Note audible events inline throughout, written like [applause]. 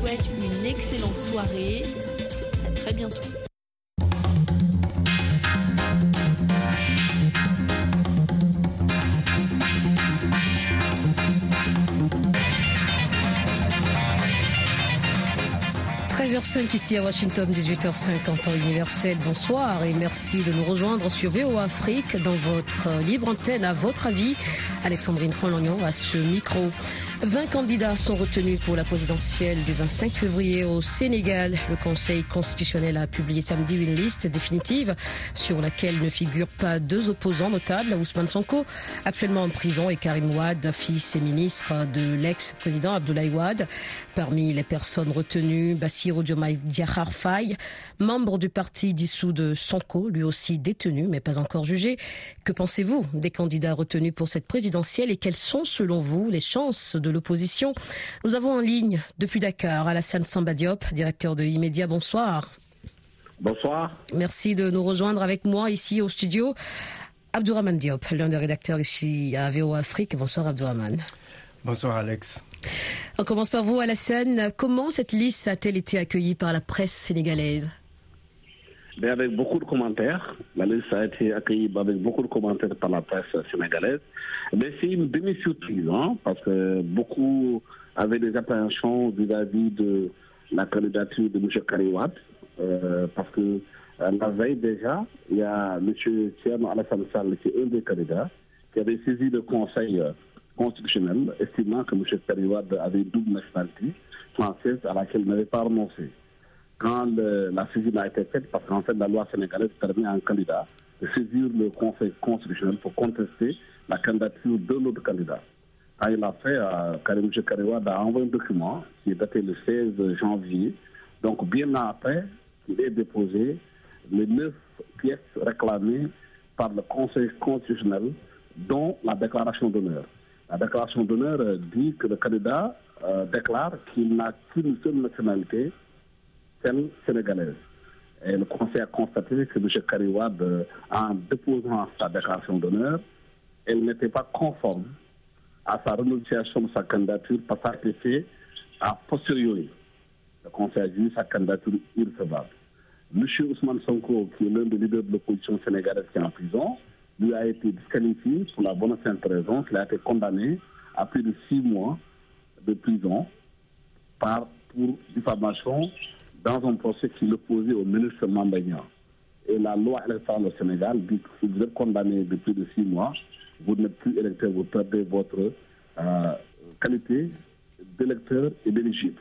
souhaite une excellente soirée. À très bientôt. 13h05 ici à Washington, 18h05 en universel. Bonsoir et merci de nous rejoindre sur VO Afrique dans votre libre antenne. À votre avis, Alexandrine Rolognon à ce micro. 20 candidats sont retenus pour la présidentielle du 25 février au Sénégal. Le Conseil constitutionnel a publié samedi une liste définitive sur laquelle ne figurent pas deux opposants notables, Ousmane Sonko, actuellement en prison, et Karim Ouad, fils et ministre de l'ex-président Abdoulaye Ouad. Parmi les personnes retenues, Bassirou Diomaye Diakhar Faye, membre du parti dissous de Sonko, lui aussi détenu mais pas encore jugé. Que pensez-vous des candidats retenus pour cette présidentielle et quelles sont selon vous les chances de l'opposition. Nous avons en ligne depuis Dakar Alassane Sambadiop, directeur de Immédia. Bonsoir. Bonsoir. Merci de nous rejoindre avec moi ici au studio. Abdourahman Diop, l'un des rédacteurs ici à VO Afrique. Bonsoir Abdourahman. Bonsoir Alex. On commence par vous Alassane. Comment cette liste a-t-elle été accueillie par la presse sénégalaise? Ben avec beaucoup de commentaires. La liste a été accueillie avec beaucoup de commentaires par la presse sénégalaise. Mais c'est une demi-surprise, hein, parce que beaucoup avaient des appréhensions vis-à-vis de la candidature de M. Kariwat, euh, parce que euh, la veille déjà, il y a M. Thierno Alassane Sall, qui est un des candidats, qui avait saisi le Conseil constitutionnel, estimant que M. Kariwat avait double nationalité française à laquelle il n'avait pas renoncé quand la saisine a été faite, parce qu'en fait, la loi sénégalaise permet à un candidat de saisir le Conseil constitutionnel pour contester la candidature de l'autre candidat. Il a fait, euh, Karim Karewa a envoyé un document qui est daté le 16 janvier, donc bien après qu'il ait déposé les neuf pièces réclamées par le Conseil constitutionnel, dont la déclaration d'honneur. La déclaration d'honneur dit que le candidat euh, déclare qu'il n'a qu'une seule nationalité, sénégalaise. Et le Conseil a constaté que M. Kariwad, euh, en déposant sa déclaration d'honneur, elle n'était pas conforme à sa renonciation de sa candidature parce qu'elle a été faite a posteriori. Le Conseil a dit sa candidature irrecevable. M. Ousmane Sonko, qui est l'un des leaders de l'opposition sénégalaise qui est en prison, lui a été disqualifié pour la bonne simple raison qu'il a été condamné à plus de six mois de prison par, pour diffamation dans un procès qui l'opposait au ministre Mambagnan. Et la loi électorale au Sénégal dit que si vous êtes condamné depuis de six mois, vous n'êtes plus électeur, vous perdez votre euh, qualité d'électeur et d'éligible.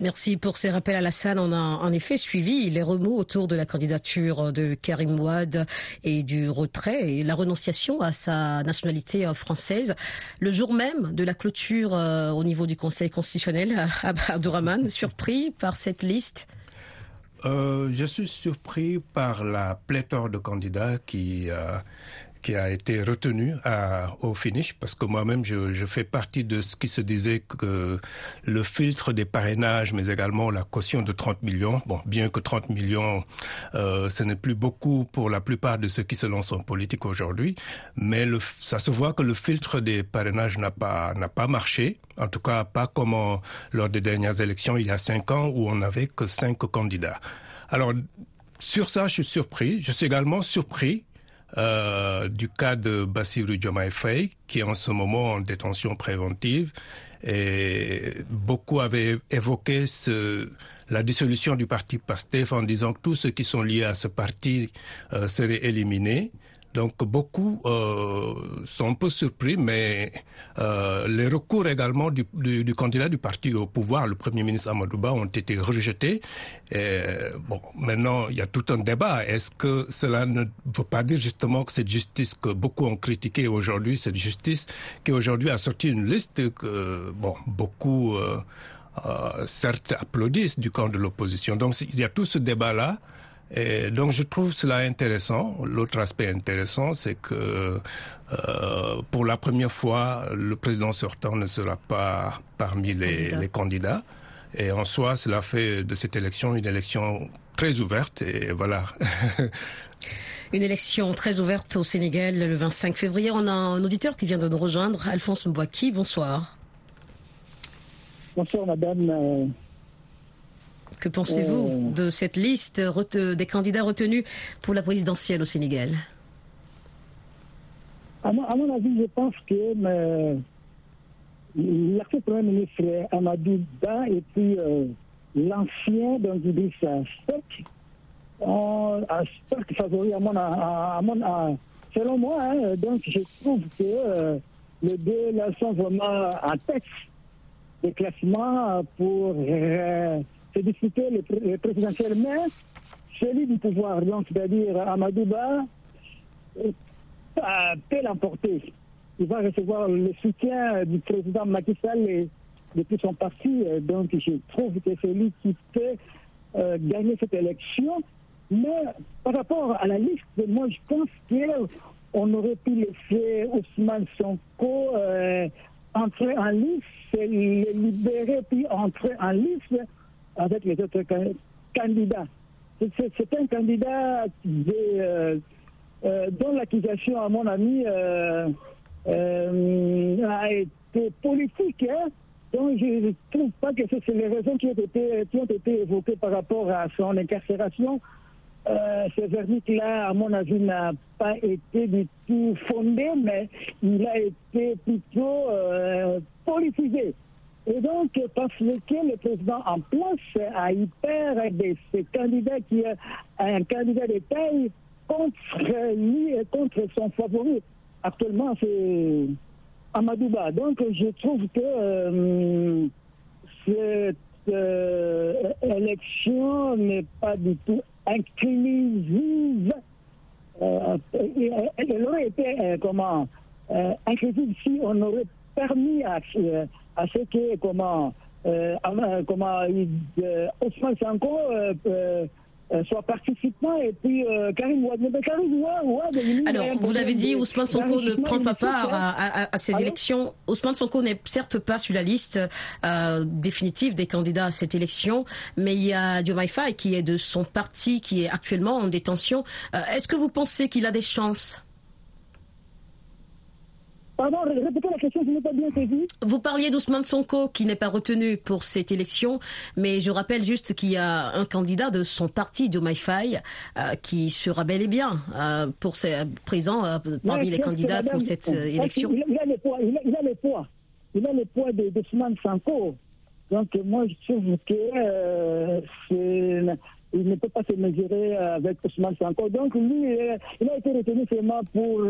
Merci pour ces rappels à la salle. On a en effet suivi les remous autour de la candidature de Karim Ouad et du retrait et la renonciation à sa nationalité française. Le jour même de la clôture euh, au niveau du Conseil constitutionnel, [laughs] Abdourahman, [laughs] surpris par cette liste? Euh, je suis surpris par la pléthore de candidats qui euh, qui a été retenu au finish parce que moi-même je, fais partie de ce qui se disait que le filtre des parrainages mais également la caution de 30 millions bon bien que 30 millions euh, ce n'est plus beaucoup pour la plupart de ceux qui se lancent en politique aujourd'hui mais ça se voit que le filtre des parrainages n'a pas n'a pas marché en tout cas pas comme lors des dernières élections il y a cinq ans où on n'avait que cinq candidats alors sur ça, je suis surpris. Je suis également surpris euh, du cas de Bassirou Diomaye Faye, qui est en ce moment en détention préventive. Et beaucoup avaient évoqué ce, la dissolution du parti PASTEF en disant que tous ceux qui sont liés à ce parti euh, seraient éliminés. Donc beaucoup euh, sont un peu surpris, mais euh, les recours également du, du, du, candidat du parti au pouvoir, le Premier ministre Amadouba, ont été rejetés. Et, bon, maintenant, il y a tout un débat. Est-ce que cela ne veut pas dire justement que cette justice que beaucoup ont critiquée aujourd'hui, cette justice qui aujourd'hui a sorti une liste que, bon, beaucoup... Euh, euh, certes applaudissent du camp de l'opposition. Donc il y a tout ce débat-là. Et donc je trouve cela intéressant. L'autre aspect intéressant, c'est que euh, pour la première fois, le président sortant ne sera pas parmi les, Candidat. les candidats. Et en soi, cela fait de cette élection une élection très ouverte. Et voilà. [laughs] Une élection très ouverte au Sénégal le 25 février. On a un auditeur qui vient de nous rejoindre, Alphonse Mbouaki. Bonsoir. Bonsoir, madame. Que pensez-vous de cette liste des candidats retenus pour la présidentielle au Sénégal? À mon, avis, je pense que l'actuel Premier ministre Amadou Ba et puis l'ancien donc Idrissa Seck ont un favori à mon, à, mon selon moi. Hein, donc je trouve que les deux là sont vraiment en tête des classements pour se discuter le, présidentiel, mais celui du pouvoir, c'est-à-dire Amadouba, peut l'emporter. Il va recevoir le soutien du président Macky Sall depuis son parti, donc je trouve que c'est lui qui peut gagner cette élection. Mais par rapport à la liste, moi je pense qu'on aurait pu laisser Ousmane Sonko euh, entrer en liste, le libérer puis entrer en liste avec les autres candidats. C'est un candidat euh, euh, dont l'accusation, à mon avis, euh, a été politique. Hein. Donc, je ne trouve pas que c'est les raisons qui ont, été, qui ont été évoquées par rapport à son incarcération. ce verdict-là, à mon avis, n'a pas été du tout fondé, mais il a été plutôt politisé. Et donc, parce que le président en place a peur de ce candidat qui est un candidat de taille contre lui et contre son favori. Actuellement, c'est Amadouba. Donc, je trouve que euh, cette euh, élection n'est pas du tout inclusive. Euh, elle aurait été, comment, inclusive si on aurait permis à à ce que comment, euh, comment euh, Ousmane Sanko euh, soit participant et puis Karim Ouad. Alors, vous l'avez dit, Ousmane Sonko ne prend pas part à, ces élections. Ousmane Sonko n'est certes pas sur la liste définitive des candidats à cette élection, mais il y a Diomaye Faye qui est de son parti, qui est actuellement en détention. Est-ce que vous pensez qu'il a des chances? Pardon, répétez la question, n'ai pas bien saisi. Vous parliez d'Ousmane Sonko qui n'est pas retenu pour cette élection, mais je rappelle juste qu'il y a un candidat de son parti, de Faye, euh, qui sera bel et bien euh, pour présent euh, parmi les candidats pour cette élection. Il, a le poids, il, a, le poids, il a le poids d'Ousmane Sonko. Donc moi je trouve que il ne peut pas se mesurer avec Ousmane Sonko. Donc lui, il a été retenu seulement pour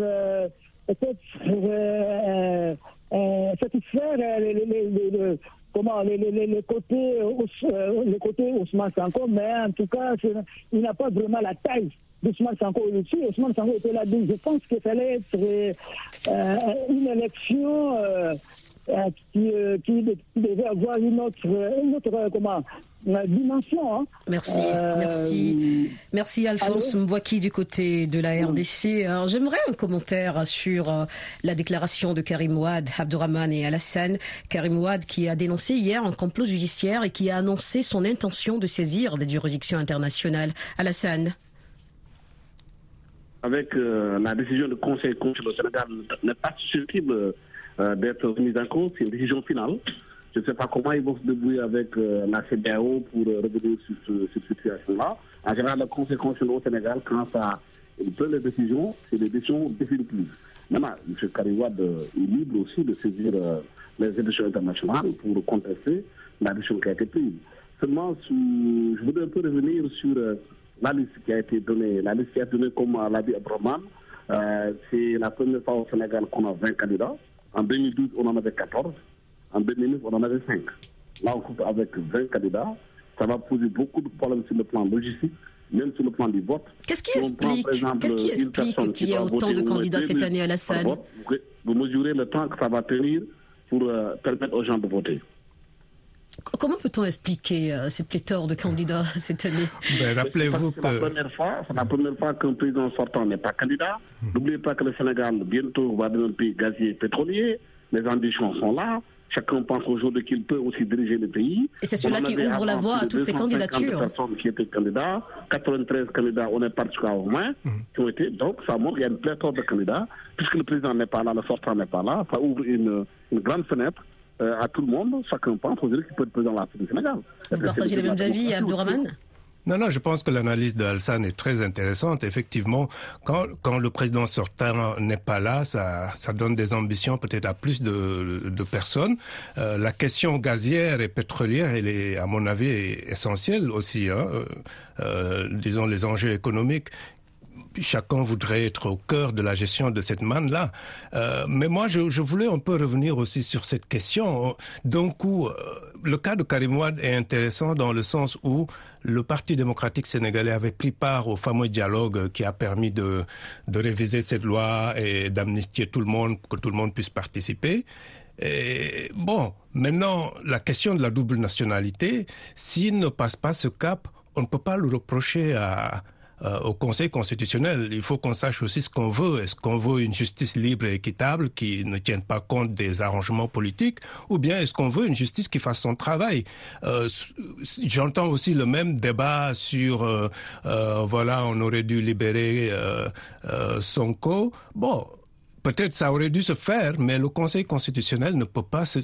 peut-être euh, euh, satisfaire les, les, les, comment, les, les, côtés, euh, les côtés Ousmane Sanko, mais en tout cas, il n'a pas vraiment la taille d'Ousmane Sanko dessus. Ousmane Sanko était là, je pense que ça allait être euh, une élection euh, qui, euh, qui, devait avoir une autre, une autre comment, dimension. Hein. Merci, euh, merci. Merci Alphonse Mbouaki du côté de la RDC. Alors j'aimerais un commentaire sur la déclaration de Karim Ouad, Abdurrahman et Alassane. Karim Ouad qui a dénoncé hier un complot judiciaire et qui a annoncé son intention de saisir des juridictions internationales. Alassane avec la décision du Conseil constitutionnel au Sénégal n'est pas susceptible euh, d'être mise en cause. C'est une décision finale. Je ne sais pas comment ils vont se débrouiller avec euh, la CDAO pour euh, revenir sur, cette situation-là. En général, la conséquence au Sénégal, quand ça prend les décisions, c'est des décisions définitives. Maintenant, M. Kariwad est libre aussi de saisir les institutions internationales pour contester la décision qui a été prise. Seulement, je voudrais un peu revenir sur la liste qui a été donnée. La liste qui a été donnée, comme l'a dit Abraman, c'est la première fois au Sénégal qu'on a 20 candidats. En 2012, on en avait 14. En 2009, on en avait 5. Là, on coupe avec 20 candidats. Ça va poser beaucoup de problèmes sur le plan logistique, même sur le plan du vote. Qu'est-ce qui explique, qu'il y ait autant de candidats cette année à la salle Vous mesurez le temps que ça va tenir pour euh, permettre aux gens de voter. Comment peut-on expliquer euh, ces pléthores de candidats [laughs] cette année? Ben, Rappelez-vous que... C'est la première fois, c'est la première fois qu'un président sortant n'est pas candidat. Hmm. N'oubliez pas que le Sénégal, bientôt, va devenir un pays gazier pétrolier. Les ambitions sont là. Chacun pense aujourd'hui qu'il peut aussi diriger le pays. Et c'est cela qui ouvre la voie à toutes ces candidatures. personnes qui étaient candidats, 93 candidats, on est parti au moins, hmm. qui ont été. Donc, ça montre qu'il y a une pléthore de candidats. Puisque le président n'est pas là, le sortant n'est pas là, ça ouvre une, une grande fenêtre euh, à tout le monde, chacun pense aujourd'hui qu'il peut être président de la République du Sénégal. Vous partagez les mêmes avis, Abdourahmane? Non, non, je pense que l'analyse de Alsan est très intéressante. Effectivement, quand, le président sortant n'est pas là, ça, ça donne des ambitions peut-être à plus de, de personnes. Euh, la question gazière et pétrolière, elle est, à mon avis, essentielle aussi. Hein. Euh, euh, disons les enjeux économiques chacun voudrait être au cœur de la gestion de cette manne-là. Euh, mais moi, je, je, voulais un peu revenir aussi sur cette question. D'un coup, euh, le cas de Karim Wade est intéressant dans le sens où le Parti démocratique sénégalais avait pris part au fameux dialogue qui a permis de, de réviser cette loi et d'amnistier tout le monde, pour que tout le monde puisse participer. Et bon, maintenant, la question de la double nationalité, s'il ne passe pas ce cap, on ne peut pas le reprocher à, euh, au Conseil constitutionnel. Il faut qu'on sache aussi ce qu'on veut. Est-ce qu'on veut une justice libre et équitable qui ne tienne pas compte des arrangements politiques ou bien est-ce qu'on veut une justice qui fasse son travail? Euh, J'entends aussi le même débat sur, euh, euh voilà, on aurait dû libérer euh, Sonko. Bon, Peut-être ça aurait dû se faire, mais le Conseil constitutionnel ne peut pas se,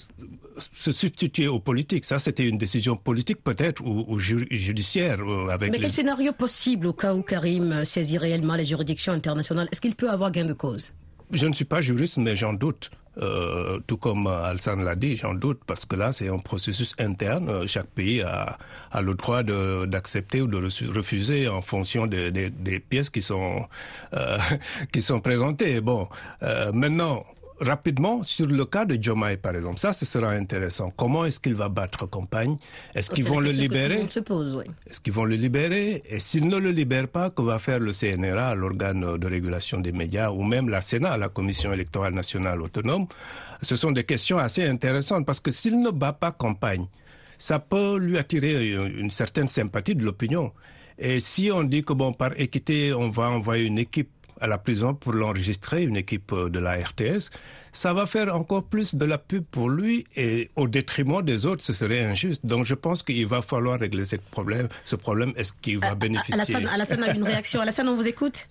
se substituer aux politiques. Ça, c'était une décision politique peut-être ou, ou judiciaire. Avec mais quel scénario possible au cas où Karim saisit réellement les juridictions internationales? Est-ce qu'il peut avoir gain de cause? Je ne suis pas juriste, mais j'en doute. Euh, tout comme Alsan l'a dit, j'en doute, parce que là, c'est un processus interne. Chaque pays a, a le droit d'accepter ou de refuser en fonction de, de, des pièces qui sont, euh, [laughs] qui sont présentées. Bon, euh, maintenant, rapidement sur le cas de Jomai, par exemple. Ça, ce sera intéressant. Comment est-ce qu'il va battre campagne? Est-ce qu'ils vont le libérer? Est-ce qu'ils vont le libérer? Et s'ils ne le libèrent pas, que va faire le CNRA, l'organe de régulation des médias, ou même la Sénat, la Commission électorale nationale autonome? Ce sont des questions assez intéressantes parce que s'il ne bat pas campagne, ça peut lui attirer une certaine sympathie de l'opinion. Et si on dit que bon, par équité, on va envoyer une équipe à la prison pour l'enregistrer, une équipe euh, de la RTS, ça va faire encore plus de la pub pour lui et au détriment des autres, ce serait injuste. Donc je pense qu'il va falloir régler ce problème. Ce problème, est-ce qu'il va bénéficier? Alassane, Alassane a une réaction. Alassane, on vous écoute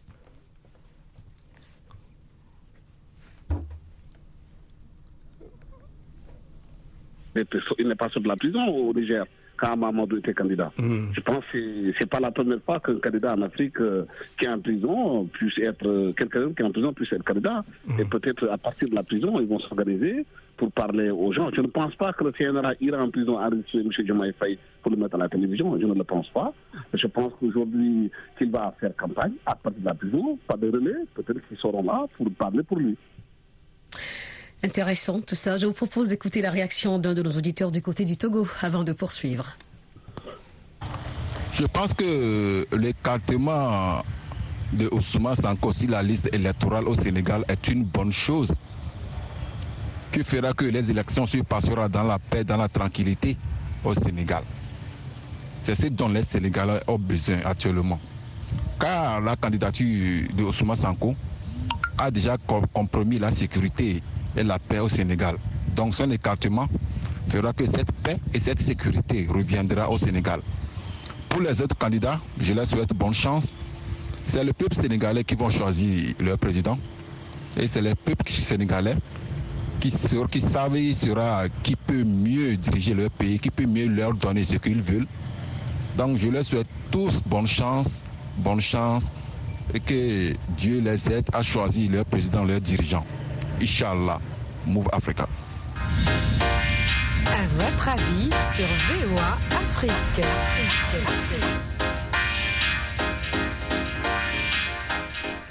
Il n'est pas sur de la prison au Niger quand Mamadou était candidat. Mm. Je pense que c'est pas la première fois qu'un candidat en Afrique euh, qui est en prison puisse être quelqu'un qui est en prison puisse être candidat. Mm. Et peut-être à partir de la prison, ils vont s'organiser pour parler aux gens. Je ne pense pas que le CNRA ira en prison enregistrer M. Jamaï pour le mettre à la télévision. Je ne le pense pas. Je pense qu'aujourd'hui, qu'il va faire campagne à partir de la prison, pas de relais, peut-être qu'ils seront là pour parler pour lui. Intéressant tout ça. Je vous propose d'écouter la réaction d'un de nos auditeurs du côté du Togo avant de poursuivre. Je pense que l'écartement de Ousmane Sanko sur la liste électorale au Sénégal est une bonne chose qui fera que les élections se passeront dans la paix, dans la tranquillité au Sénégal. C'est ce dont les Sénégalais ont besoin actuellement. Car la candidature de Ousmane Sanko a déjà compromis la sécurité et la paix au Sénégal. Donc son écartement fera que cette paix et cette sécurité reviendra au Sénégal. Pour les autres candidats, je leur souhaite bonne chance. C'est le peuple sénégalais qui va choisir leur président. Et c'est le peuple sénégalais qui, qui savent sera, qui peut mieux diriger leur pays, qui peut mieux leur donner ce qu'ils veulent. Donc je leur souhaite tous bonne chance, bonne chance et que Dieu les aide à choisir leur président, leur dirigeant. Inch'Allah, Move Africa. À votre avis sur VOA Afrique. Afrique. Afrique.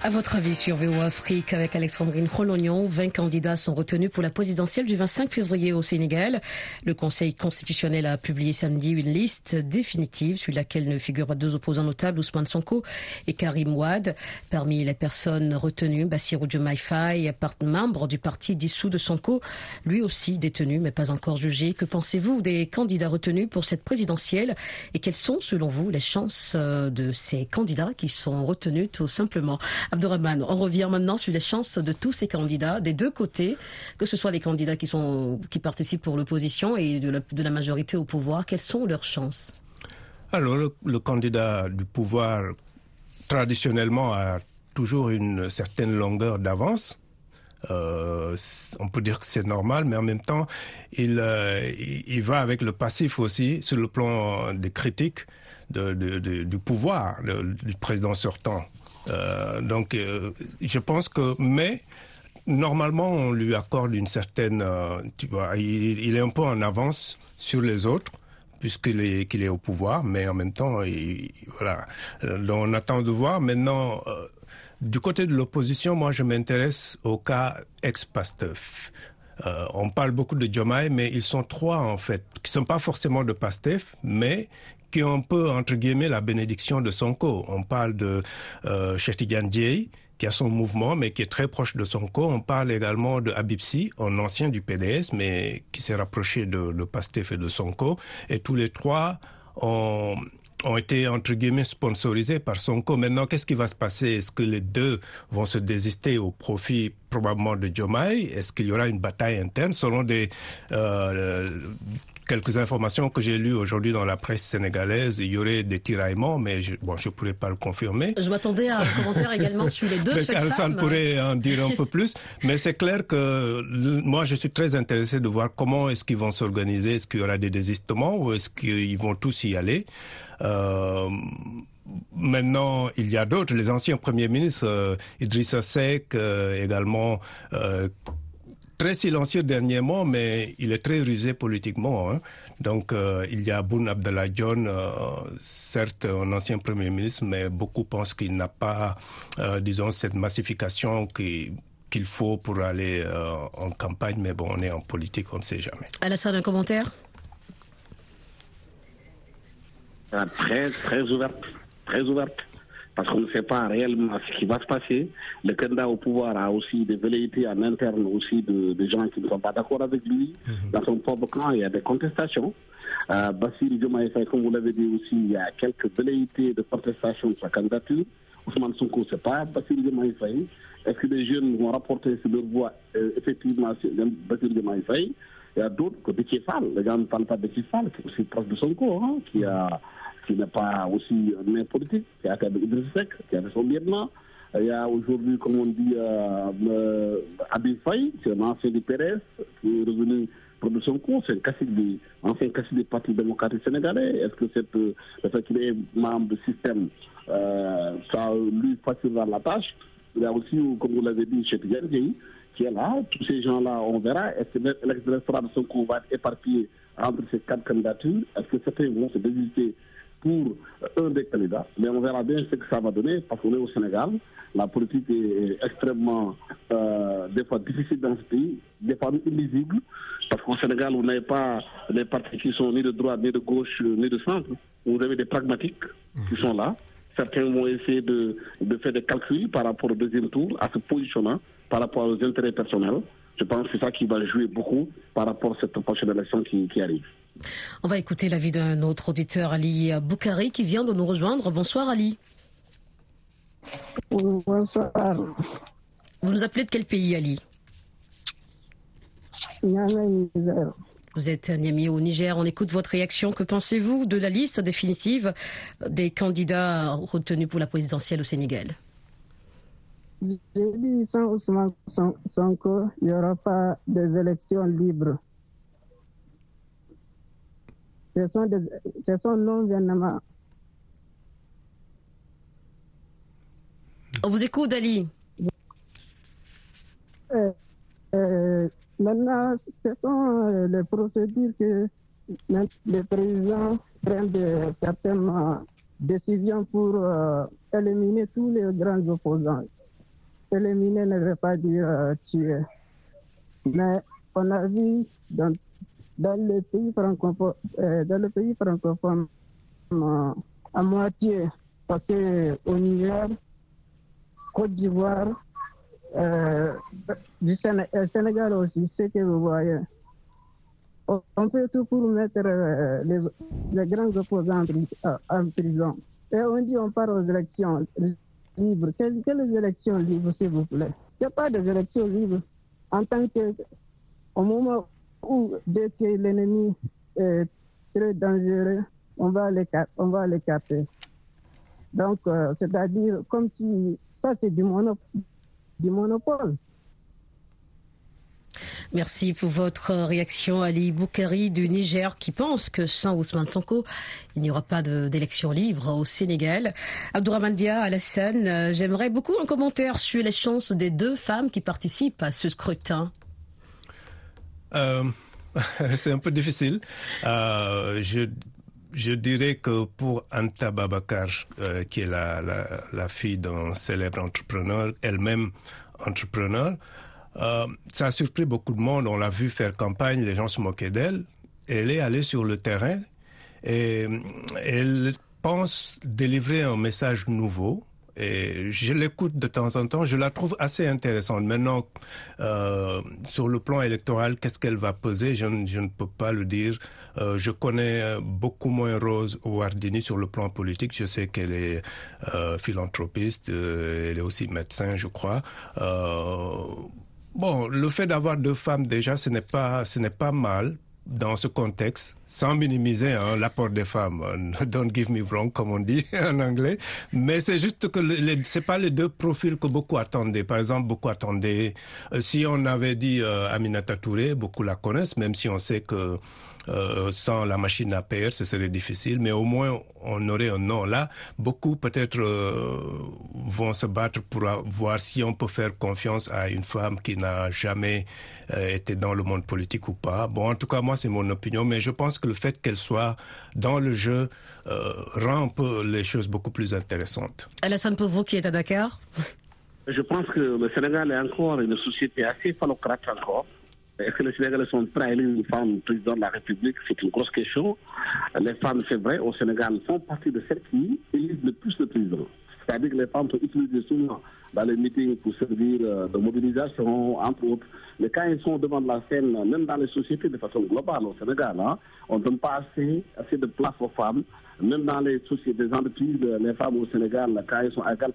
À votre avis sur VO Afrique avec Alexandrine Rolognon, 20 candidats sont retenus pour la présidentielle du 25 février au Sénégal. Le Conseil constitutionnel a publié samedi une liste définitive sur laquelle ne figurent pas deux opposants notables, Ousmane Sonko et Karim Ouad. Parmi les personnes retenues, Bassirou Diomaye Faye, membre du parti dissous de Sonko, lui aussi détenu mais pas encore jugé. Que pensez-vous des candidats retenus pour cette présidentielle et quelles sont selon vous les chances euh, de ces candidats qui sont retenus tout simplement? On revient maintenant sur les chances de tous ces candidats, des deux côtés, que ce soit les candidats qui, sont, qui participent pour l'opposition et de la, majorité au pouvoir. Quelles sont leurs chances? Alors, le, candidat du pouvoir, traditionnellement, a toujours une certaine longueur d'avance. Euh, on peut dire que c'est normal, mais en même temps, il, euh, va avec le passif aussi sur le plan des critiques du pouvoir du président sortant. Euh, donc, euh, je pense que, mais normalement, on lui accorde une certaine, euh, tu vois, il, est un peu en avance sur les autres puisqu'il est qu'il est au pouvoir, mais en même temps, il, voilà. Donc, on attend de voir. Maintenant, du côté de l'opposition, moi, je m'intéresse au cas ex-Pastef. On parle beaucoup de Jomai, mais ils sont trois en fait, qui sont pas forcément de Pastef, mais qui ont un peu entre guillemets la bénédiction de Sonko. On parle de euh, Dieye, qui a son mouvement, mais qui est très proche de Sonko. On parle également de Abipsi, un ancien du PDS, mais qui s'est rapproché de, de Pastef et de Sonko. Et tous les trois ont ont été entre guillemets sponsorisés par Sonko. Maintenant, qu'est-ce qui va se passer? Est-ce que les deux vont se désister au profit probablement de Jomai Est-ce qu'il y aura une bataille interne? Selon des euh, quelques informations que j'ai lues aujourd'hui dans la presse sénégalaise, il y aurait des tiraillements, mais je, bon, je pourrais pas le confirmer. Je m'attendais à un commentaire également [laughs] sur les deux. Alessandre pourrait en dire un peu plus, mais c'est clair que moi, je suis très intéressé de voir comment est-ce qu'ils vont s'organiser. Est-ce qu'il y aura des désistements ou est-ce qu'ils vont tous y aller? Euh, Maintenant, il y a d'autres, les anciens premiers ministres, euh, Idrissa Seck, euh, également, euh, très silencieux dernièrement, mais il est très rusé politiquement. Hein. Donc, euh, il y a Boun Abdallah John, euh, certes un ancien Premier ministre, mais beaucoup pensent qu'il n'a pas, euh, disons, cette massification qui qu'il faut pour aller euh, en campagne, mais bon, on est en politique, on ne sait jamais. Alassane, un commentaire? Très, très ouverte, très ouverte parce qu'on ne sait pas réellement ce qui va se passer. Le candidat au pouvoir a aussi des velléités en interne aussi de, de gens qui ne sont pas d'accord avec lui. -hmm. Dans son propre camp, il y a des contestations. Euh, Bassir Diomaye comme vous l'avez dit aussi, il y a quelques velléités de contestation de sa candidature. Ousmane Sonko, c'est pas Bassir Diomaye. Est-ce que les jeunes vont rapporter sur leur voix euh, effectivement Bassir Diomaye Il y a d'autres que Déthié Fall. Les gens ne parlent pas de Déthié Fall, qui est aussi proche de Sonko, hein, qui a qui n'est pas aussi un maire politique, qui a fait Idriss Seck, qui a fait son lieutenant. Il y a aujourd'hui, comme on dit, euh, euh, Abid Faye, c'est un ancien du PRS, qui est revenu pour de son cours, c'est un cacique du, ancien cacique du Parti démocratique sénégalais. Est-ce que cette, le fait qu'il est membre du système, euh, ça lui facilitera la tâche? Il y a aussi, comme vous l'avez dit, chez Tidiane qui est là. Tous ces gens-là, on verra. Est-ce que l'électorat de son cours va être éparpillé entre ces quatre candidatures? Est-ce que certains vont se désister pour un des candidats, mais on verra bien ce que ça va donner parce qu'on est au Sénégal. La politique est extrêmement, euh, des fois difficile dans ce pays, des fois illisible, parce qu'au Sénégal, vous n'avez pas des partis qui sont ni de droite, ni de gauche, ni de centre. Vous avez des pragmatiques qui sont là. Certains vont essayer de, de faire des calculs par rapport au deuxième tour, à se positionnant par rapport aux intérêts personnels. Je pense que c'est ça qui va jouer beaucoup par rapport à cette prochaine élection qui, qui arrive. On va écouter l'avis d'un autre auditeur, Ali Boukari, qui vient de nous rejoindre. Bonsoir Ali. Bonsoir. Vous nous appelez de quel pays Ali? Niger. Vous êtes Niamey au Niger. On écoute votre réaction. Que pensez-vous de la liste définitive des candidats retenus pour la présidentielle au Sénégal? J'ai dit sans Ousmane Sonko, il n'y aura pas des élections libres. C'est son, son non-gouvernement. On vous écoute, Ali. Euh, euh, maintenant, ce sont euh, les procédures que les présidents prennent de certaines décisions pour euh, éliminer tous les grands opposants. Éliminer ne veut pas dire tuer. Mais on a vu dans dans le pays francophone, euh, dans le pays francophone euh, à moitié passé au Niger, Côte d'Ivoire, euh, du Sénégal aussi, ce que vous voyez. On fait tout pour mettre les, les, grands opposants en prison. Et on dit on part aux élections libres. Quelles, élections libres, s'il vous plaît? Il n'y a pas d'élections libres. En tant que, au moment ou dès que l'ennemi est très dangereux, on va les, on va les capter. Donc, euh, c'est-à-dire comme si ça, c'est du monopole. Merci pour votre réaction, Ali Boukari du Niger, qui pense que sans Ousmane Sonko, il n'y aura pas d'élection libre au Sénégal. Abdourahmane Dia, Alassane, euh, j'aimerais beaucoup un commentaire sur les chances des deux femmes qui participent à ce scrutin. Euh, [laughs] c'est un peu difficile. Euh, je, dirais que pour Anta Babakar, euh, qui est la fille d'un célèbre entrepreneur, elle-même entrepreneur, euh, ça a surpris beaucoup de monde. On l'a vu faire campagne, les gens se moquaient d'elle. Elle est allée sur le terrain et elle pense délivrer un message nouveau. Et je l'écoute de temps en temps, je la trouve assez intéressante. Maintenant, euh, sur le plan électoral, qu'est-ce qu'elle va peser je, ne peux pas le dire. Euh, je connais beaucoup moins Rose Wardini sur le plan politique. Je sais qu'elle est euh, philanthropiste, elle est aussi médecin, je crois. Bon, le fait d'avoir deux femmes déjà, ce n'est pas, ce n'est pas mal dans ce contexte, sans minimiser hein, l'apport des femmes. [laughs] Don't give me wrong, comme on dit [laughs] en anglais. Mais c'est juste que les, c'est pas les deux profils que beaucoup attendaient. Par exemple, beaucoup attendaient. Euh, si on avait dit euh, Aminata Touré, beaucoup la connaissent, même si on sait que euh, sans la machine à payer, ce serait difficile, mais au moins on aurait un nom. Là, beaucoup peut-être vont se battre pour voir si on peut faire confiance à une femme qui n'a jamais été dans le monde politique ou pas. Bon, en tout cas, moi, c'est mon opinion, mais je pense que le fait qu'elle soit dans le jeu rend un peu les choses beaucoup plus intéressantes. Alassane vous qui est à Dakar [laughs] Je pense que le Sénégal est encore une société assez phallocrate encore. Est-ce que les Sénégalais sont prêts à élire une femme président de la République? C'est une grosse question. Les femmes, c'est vrai, au Sénégal, font partie de celles qui élisent le plus le président. C'est-à-dire que les femmes sont utilisées souvent dans les meetings pour servir de mobilisation, entre autres. Mais quand elles sont devant la scène, même dans les sociétés de façon globale au Sénégal, hein, on ne donne pas assez, assez de place aux femmes. Même dans les sociétés, des entreprises, les femmes au Sénégal, quand elles sont à égale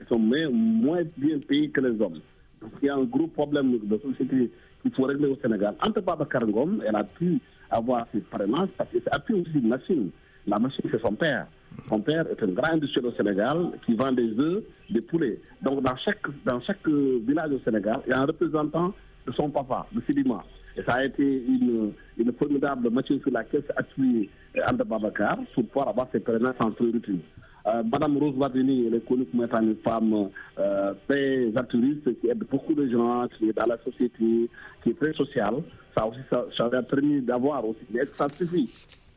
elles sont moins bien payées que les hommes. Donc il y a un gros problème de société qu'il faut régler au Sénégal. Entre Baba Karangom, elle a pu avoir ses parrainages parce que a pu aussi une machine. La machine, c'est son père. Son père est un grand industriel au Sénégal qui vend des œufs, des poulets. Donc, dans chaque, dans chaque village au Sénégal, il y a un représentant de son papa, de Sidima. Et ça a été une, une formidable machine sur laquelle s'est appuyé Anda Babacar pour pouvoir avoir ses parrainages sans priorité. Euh, Madame Rose Wardini, elle est connue comme étant une femme euh, très altruiste, qui aide beaucoup de gens, qui est dans la société, qui est très sociale. Ça aussi, ça, a permis d'avoir aussi, ça suffit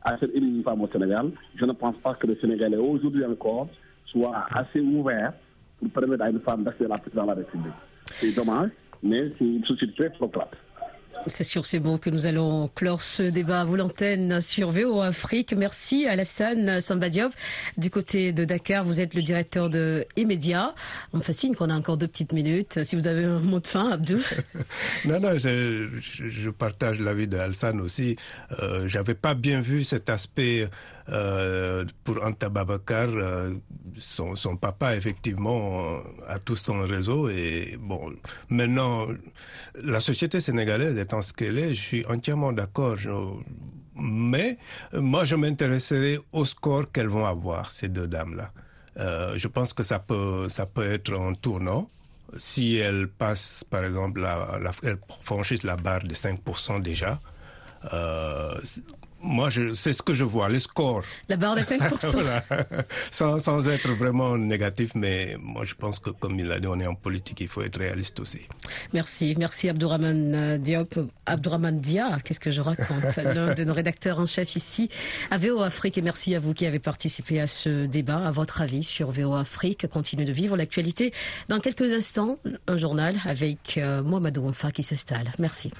à une femme au Sénégal Je ne pense pas que le Sénégalais, aujourd'hui encore, soit assez ouvert pour permettre à une femme d'accéder dans la République. C'est dommage, mais c'est une société très flotante. C'est sur ces mots que nous allons clore ce débat à vous l'antenne sur VO Afrique. Merci Alassane Sambadiov. Du côté de Dakar, vous êtes le directeur de Emedia. On me fascine qu'on a encore deux petites minutes. Si vous avez un mot de fin, Abdou. [laughs] non, non, je, je partage l'avis d'Alassane aussi. Euh, J'avais pas bien vu cet aspect euh, pour Anta Babakar, euh, son, papa effectivement a tout son réseau et bon maintenant la société sénégalaise étant ce qu'elle est, je suis entièrement d'accord. Mais moi je m'intéresserai au score qu'elles vont avoir ces deux dames là. Euh, je pense que ça peut ça peut être un tournant si elles passent par exemple elles franchissent la barre de 5% déjà. Euh, moi, c'est ce que je vois, les scores. La barre de 5%. [laughs] voilà. sans, sans, être vraiment négatif, mais moi, je pense que, comme il a dit, on est en politique, il faut être réaliste aussi. Merci. Merci, Abdourahman Diop. Abdourahman Dia, qu'est-ce que je raconte? [laughs] L'un de nos rédacteurs en chef ici à VO Afrique. Et merci à vous qui avez participé à ce débat. À votre avis sur VO Afrique, continue de vivre l'actualité. Dans quelques instants, un journal avec euh, Mohamed Wonfa qui s'installe. Merci.